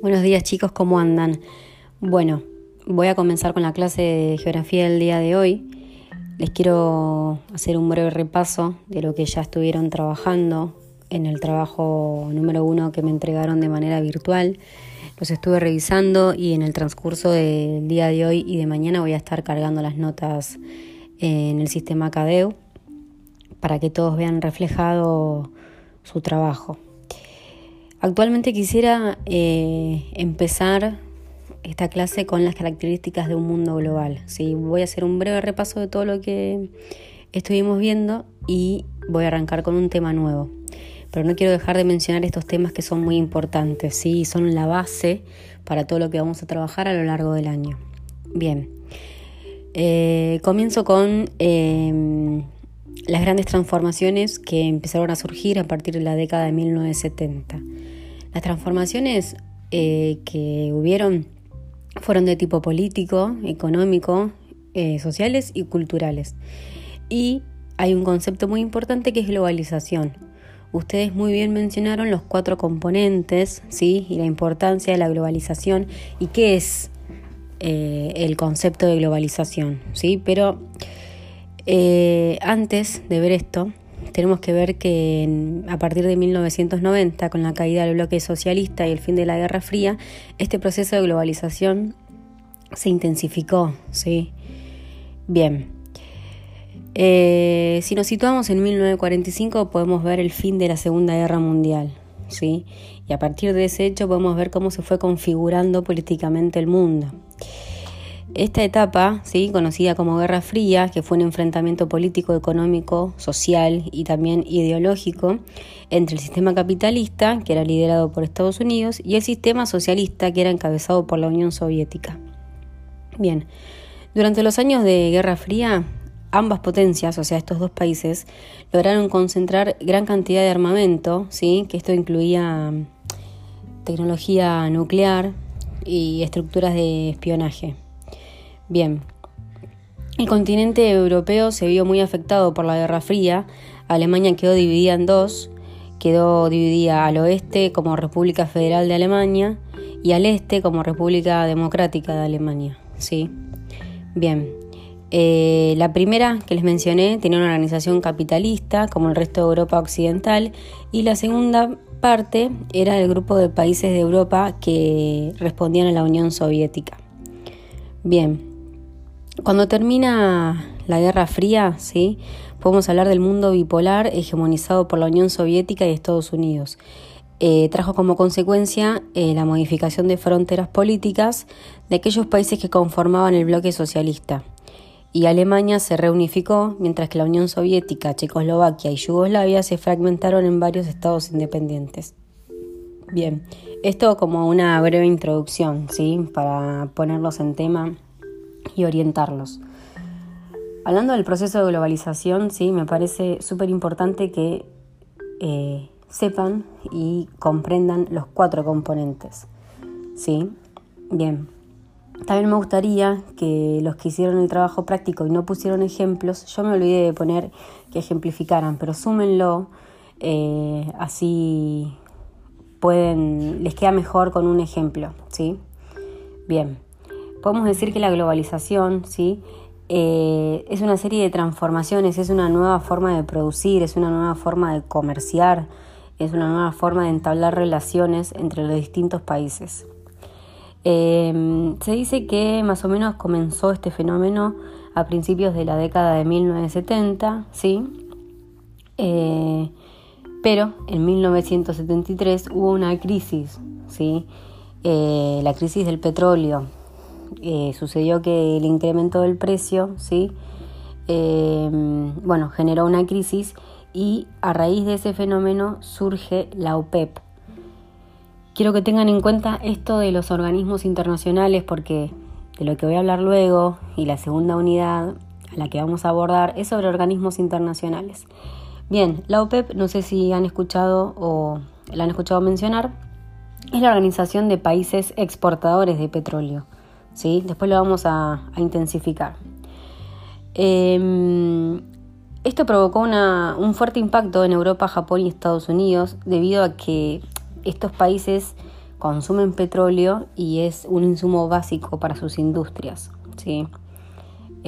Buenos días chicos, ¿cómo andan? Bueno, voy a comenzar con la clase de geografía del día de hoy. Les quiero hacer un breve repaso de lo que ya estuvieron trabajando en el trabajo número uno que me entregaron de manera virtual. Los estuve revisando y en el transcurso del día de hoy y de mañana voy a estar cargando las notas en el sistema CADEU para que todos vean reflejado su trabajo. Actualmente quisiera eh, empezar esta clase con las características de un mundo global. ¿sí? Voy a hacer un breve repaso de todo lo que estuvimos viendo y voy a arrancar con un tema nuevo. Pero no quiero dejar de mencionar estos temas que son muy importantes, ¿sí? son la base para todo lo que vamos a trabajar a lo largo del año. Bien, eh, comienzo con em, las grandes transformaciones que empezaron a surgir a partir de la década de 1970. Las transformaciones eh, que hubieron fueron de tipo político, económico, eh, sociales y culturales. Y hay un concepto muy importante que es globalización. Ustedes muy bien mencionaron los cuatro componentes, ¿sí? Y la importancia de la globalización y qué es eh, el concepto de globalización, ¿sí? Pero antes de ver esto, tenemos que ver que a partir de 1990, con la caída del bloque socialista y el fin de la Guerra Fría, este proceso de globalización se intensificó. ¿sí? Bien. Eh, si nos situamos en 1945 podemos ver el fin de la Segunda Guerra Mundial. ¿sí? Y a partir de ese hecho podemos ver cómo se fue configurando políticamente el mundo. Esta etapa, ¿sí? conocida como Guerra Fría, que fue un enfrentamiento político, económico, social y también ideológico entre el sistema capitalista, que era liderado por Estados Unidos, y el sistema socialista, que era encabezado por la Unión Soviética. Bien, durante los años de Guerra Fría, ambas potencias, o sea, estos dos países, lograron concentrar gran cantidad de armamento, ¿sí? que esto incluía tecnología nuclear y estructuras de espionaje. Bien, el continente europeo se vio muy afectado por la Guerra Fría. Alemania quedó dividida en dos. Quedó dividida al oeste como República Federal de Alemania y al este como República Democrática de Alemania. ¿sí? Bien, eh, la primera que les mencioné tenía una organización capitalista como el resto de Europa Occidental y la segunda parte era el grupo de países de Europa que respondían a la Unión Soviética. Bien, cuando termina la Guerra Fría, ¿sí? podemos hablar del mundo bipolar hegemonizado por la Unión Soviética y Estados Unidos. Eh, trajo como consecuencia eh, la modificación de fronteras políticas de aquellos países que conformaban el bloque socialista. Y Alemania se reunificó, mientras que la Unión Soviética, Checoslovaquia y Yugoslavia se fragmentaron en varios estados independientes. Bien, esto como una breve introducción, ¿sí? Para ponerlos en tema y orientarlos. Hablando del proceso de globalización, sí, me parece súper importante que eh, sepan y comprendan los cuatro componentes. ¿Sí? Bien. También me gustaría que los que hicieron el trabajo práctico y no pusieron ejemplos, yo me olvidé de poner que ejemplificaran, pero súmenlo, eh, así pueden, les queda mejor con un ejemplo, ¿sí? Bien podemos decir que la globalización ¿sí? Eh, es una serie de transformaciones, es una nueva forma de producir, es una nueva forma de comerciar, es una nueva forma de entablar relaciones entre los distintos países. Eh, se dice que más o menos comenzó este fenómeno a principios de la década de 1970, ¿sí? Eh, pero en 1973 hubo una crisis, ¿sí? la crisis del petróleo, eh, sucedió que el incremento del precio, ¿sí? Eh, bueno, generó una crisis y a raíz de ese fenómeno surge la OPEP. Quiero que tengan en cuenta esto de los organismos internacionales porque de lo que voy a hablar luego y la segunda unidad a la que vamos a abordar es sobre organismos internacionales. Bien, la OPEP, no sé si han escuchado o la han escuchado mencionar, es la Organización de Países Exportadores de Petróleo. ¿Sí? Después lo vamos a, intensificar. Em, esto provocó un fuerte impacto en Europa, Japón y Estados Unidos debido a que estos países consumen petróleo y es un insumo básico para sus industrias. ¿sí?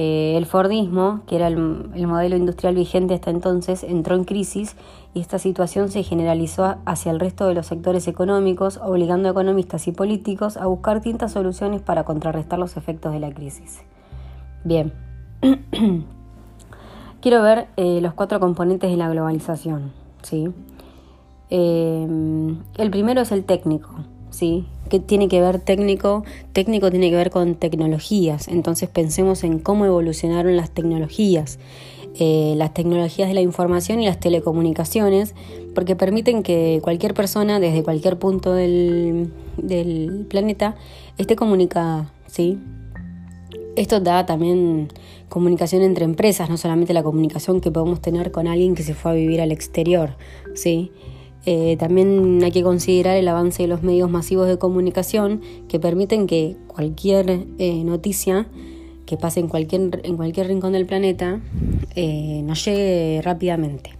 Eh, el Fordismo, que era el, modelo industrial vigente hasta entonces, entró en crisis y esta situación se generalizó hacia el resto de los sectores económicos, obligando a economistas y políticos a buscar distintas soluciones para contrarrestar los efectos de la crisis. Bien, quiero ver eh, los cuatro componentes de la globalización. ¿sí? Eh, el primero es el técnico. ¿Sí? ¿Qué tiene que ver técnico? Técnico tiene que ver con tecnologías, entonces pensemos en cómo evolucionaron las tecnologías. Eh, las tecnologías de la información y las telecomunicaciones, porque permiten que cualquier persona desde cualquier punto del, del planeta esté comunicada, ¿sí? Esto da también comunicación entre empresas, no solamente la comunicación que podemos tener con alguien que se fue a vivir al exterior, ¿sí? Eh, también hay que considerar el avance de los medios masivos de comunicación que permiten que cualquier eh, noticia que pase en cualquier, en cualquier rincón del planeta eh, nos llegue rápidamente.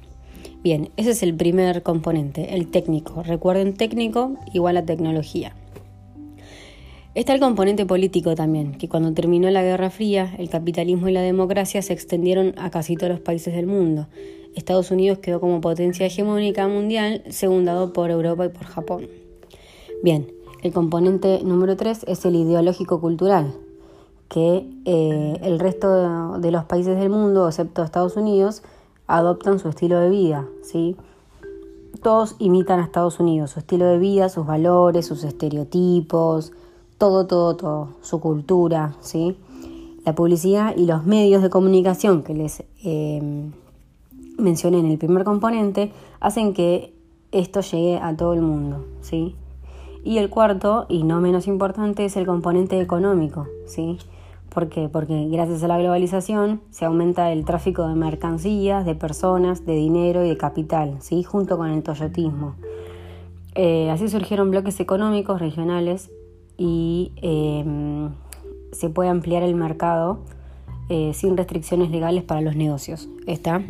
Bien, ese es el primer componente, el técnico. Recuerden, técnico igual a tecnología. Está el componente político también, que cuando terminó la Guerra Fría, el capitalismo y la democracia se extendieron a casi todos los países del mundo. Estados Unidos quedó como potencia hegemónica mundial, segundado por Europa y por Japón. Bien, el componente número 3 es el ideológico-cultural, que eh, el resto de, los países del mundo, excepto Estados Unidos, adoptan su estilo de vida, ¿sí? Todos imitan a Estados Unidos, su estilo de vida, sus valores, sus estereotipos, todo, todo, todo, su cultura, ¿sí? La publicidad y los medios de comunicación que les eh, mencioné en el primer componente hacen que esto llegue a todo el mundo, ¿sí? Y el cuarto, y no menos importante, es el componente económico, ¿sí? ¿Por qué? Porque gracias a la globalización se aumenta el tráfico de mercancías, de personas, de dinero y de capital, ¿sí? Junto con el toyotismo. Eh, así surgieron bloques económicos regionales y em, se puede ampliar el mercado eh, sin restricciones legales para los negocios. ¿Está?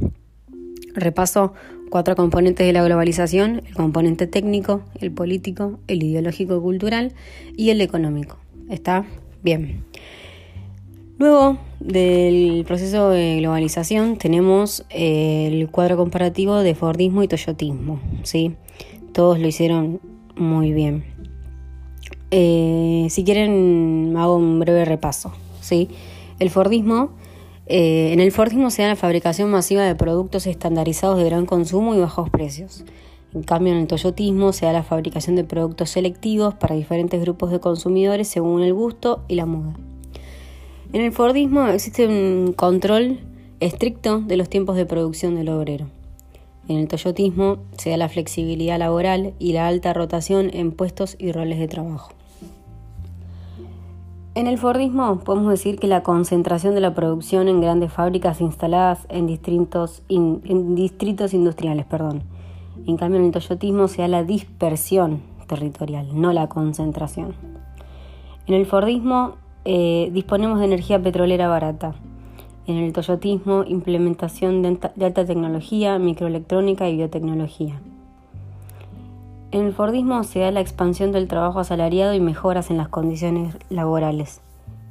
Repaso cuatro componentes de la globalización, el componente técnico, el político, el ideológico cultural y el económico. ¿Está? Bien. Luego del proceso de globalización tenemos eh, el cuadro comparativo de Fordismo y Toyotismo. ¿sí? Todos lo hicieron muy bien. Eh, si quieren, hago un breve repaso. ¿sí? El Fordismo eh, en el Fordismo se da la fabricación masiva de productos estandarizados de gran consumo y bajos precios. En cambio, en el Toyotismo se da la fabricación de productos selectivos para diferentes grupos de consumidores según el gusto y la moda. En el Fordismo existe un control estricto de los tiempos de producción del obrero. En el Toyotismo se da la flexibilidad laboral y la alta rotación en puestos y roles de trabajo. En el Fordismo podemos decir que la concentración de la producción en grandes fábricas instaladas en distritos, en distritos industriales. Perdón. En cambio, en el Toyotismo se da la dispersión territorial, no la concentración. En el Fordismo eh, disponemos de energía petrolera barata. En el Toyotismo, implementación de alta tecnología, microelectrónica y biotecnología. En el Fordismo se da la expansión del trabajo asalariado y mejoras en las condiciones laborales.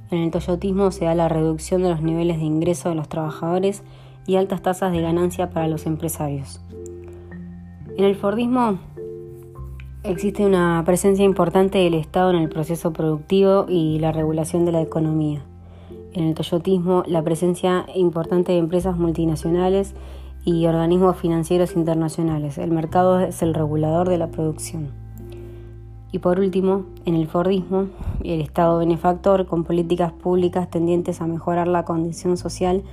En el Toyotismo se da la reducción de los niveles de ingreso de los trabajadores y altas tasas de ganancia para los empresarios. En el Fordismo existe una presencia importante del Estado en el proceso productivo y la regulación de la economía. En el Toyotismo, la presencia importante de empresas multinacionales y organismos financieros internacionales. El mercado es el regulador de la producción. Y por último, en el Fordismo, el Estado benefactor con políticas públicas tendientes a mejorar la condición social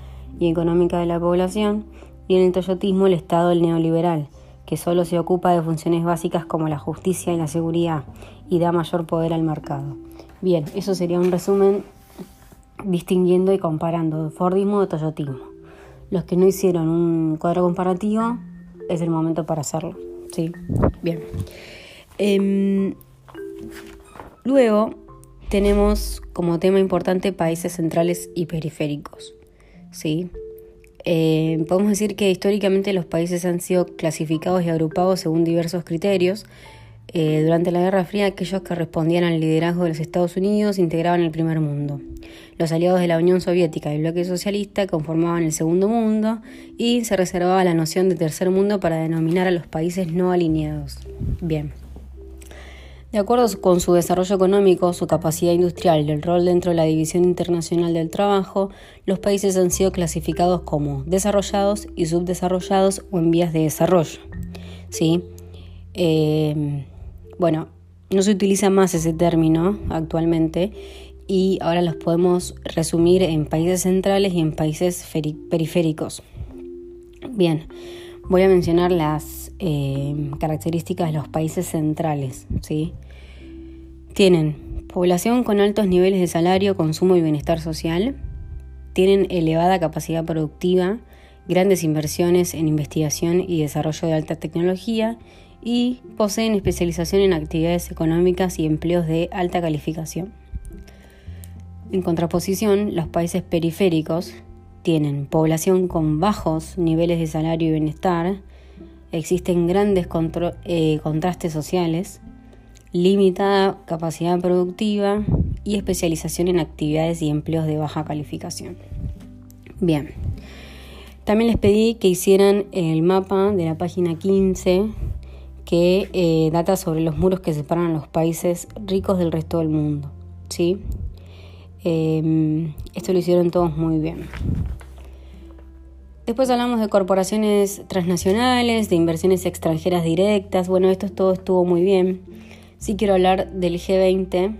y económica de la población. Y en el Toyotismo, el Estado neoliberal, que solo se ocupa de funciones básicas como la justicia y la seguridad y da mayor poder al mercado. Bien, eso sería un resumen distinguiendo y comparando Fordismo y Toyotismo. Los que no hicieron un cuadro comparativo, es el momento para hacerlo. ¿sí? Bien. Em, luego tenemos como tema importante países centrales y periféricos. ¿sí? Em, podemos decir que históricamente los países han sido clasificados y agrupados según diversos criterios. Eh, durante la Guerra Fría aquellos que respondían al liderazgo de los Estados Unidos integraban el primer mundo. Los aliados de la Unión Soviética y el bloque socialista conformaban el segundo mundo y se reservaba la noción de tercer mundo para denominar a los países no alineados. Bien. De acuerdo con su desarrollo económico, su capacidad industrial y el rol dentro de la División Internacional del Trabajo, los países han sido clasificados como desarrollados y subdesarrollados o en vías de desarrollo. ¿Sí? Eh, bueno, no se utiliza más ese término actualmente y ahora los podemos resumir en países centrales y en países periféricos. Bien, voy a mencionar las eh, características de los países centrales. ¿sí? Tienen población con altos niveles de salario, consumo y bienestar social. Tienen elevada capacidad productiva, grandes inversiones en investigación y desarrollo de alta tecnología y poseen especialización en actividades económicas y empleos de alta calificación. En contraposición, los países periféricos tienen población con bajos niveles de salario y bienestar, existen grandes eh, contrastes sociales, limitada capacidad productiva y especialización en actividades y empleos de baja calificación. Bien, también les pedí que hicieran el mapa de la página 15 que eh, data sobre los muros que separan a los países ricos del resto del mundo. ¿sí? Em, esto lo hicieron todos muy bien. Después hablamos de corporaciones transnacionales, de inversiones extranjeras directas. Bueno, esto todo estuvo muy bien. Sí quiero hablar del G20,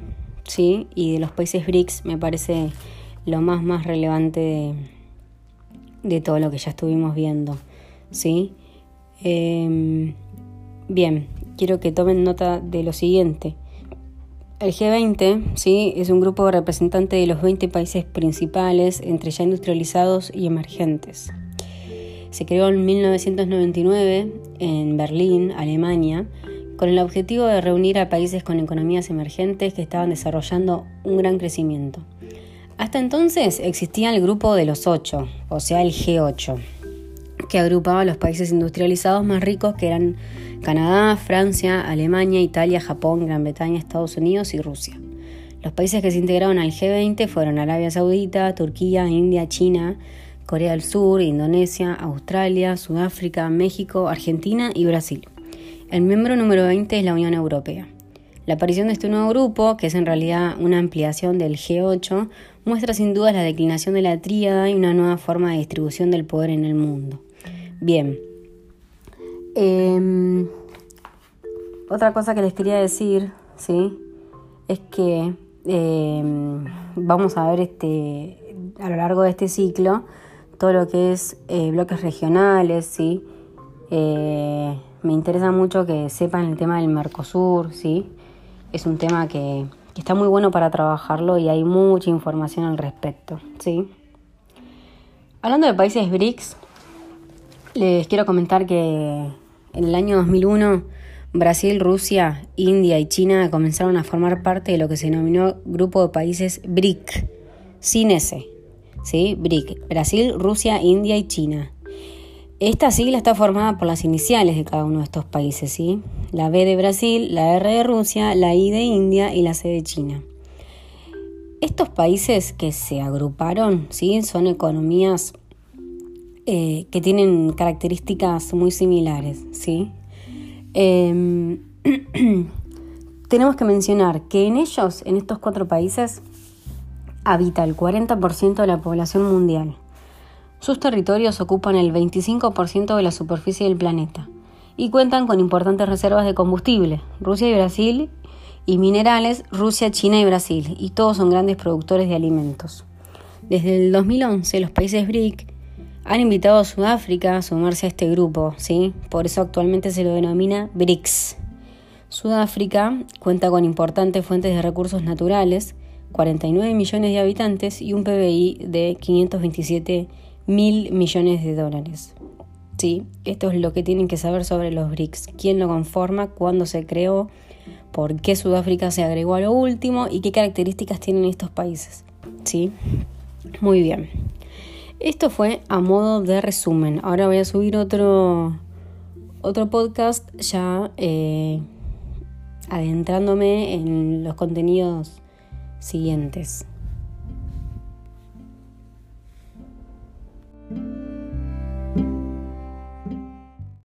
¿sí? Y de los países BRICS, me parece lo más, más relevante de, todo lo que ya estuvimos viendo, ¿sí? Em, bien, quiero que tomen nota de lo siguiente. El G20 ¿sí? es un grupo representante de los 20 países principales, entre ya industrializados y emergentes. Se creó en 1999 en Berlín, Alemania, con el objetivo de reunir a países con economías emergentes que estaban desarrollando un gran crecimiento. Hasta entonces existía el grupo de los ocho, o sea, el G8, que agrupaba los países industrializados más ricos que eran Canadá, Francia, Alemania, Italia, Japón, Gran Bretaña, Estados Unidos y Rusia. Los países que se integraron al G20 fueron Arabia Saudita, Turquía, India, China, Corea del Sur, Indonesia, Australia, Sudáfrica, México, Argentina y Brasil. El miembro número 20 es la Unión Europea. La aparición de este nuevo grupo, que es en realidad una ampliación del G8, muestra sin duda la declinación de la tríada y una nueva forma de distribución del poder en el mundo. Bien. Em, otra cosa que les quería decir, ¿sí? Es que em, vamos a ver este, a lo largo de este ciclo todo lo que es eh, bloques regionales, ¿sí? Eh, me interesa mucho que sepan el tema del Mercosur, ¿sí? Es un tema que, está muy bueno para trabajarlo y hay mucha información al respecto, ¿sí? Hablando de países BRICS, les quiero comentar que en el año 2001 Brasil, Rusia, India y China comenzaron a formar parte de lo que se denominó Grupo de Países BRIC, sin ¿sí? BRIC, Brasil, Rusia, India y China. Esta sigla está formada por las iniciales de cada uno de estos países, ¿sí? La B de Brasil, la R de Rusia, la I de India y la C de China. Estos países que se agruparon, ¿sí? Son economías eh, que tienen características muy similares, ¿sí? Em, tenemos que mencionar que en ellos, en estos cuatro países, habita el 40% de la población mundial. Sus territorios ocupan el 25% de la superficie del planeta y cuentan con importantes reservas de combustible, Rusia y Brasil, y minerales, Rusia, China y Brasil, y todos son grandes productores de alimentos. Desde el 2011 los países BRIC han invitado a Sudáfrica a sumarse a este grupo, ¿sí? por eso actualmente se lo denomina BRICS. Sudáfrica cuenta con importantes fuentes de recursos naturales, 49 millones de habitantes y un PBI de 527 mil millones de dólares. Sí, esto es lo que tienen que saber sobre los BRICS, quién lo conforma, cuándo se creó, por qué Sudáfrica se agregó a lo último y qué características tienen estos países. Sí, muy bien. Esto fue a modo de resumen. Ahora voy a subir otro, otro podcast ya eh, adentrándome en los contenidos siguientes.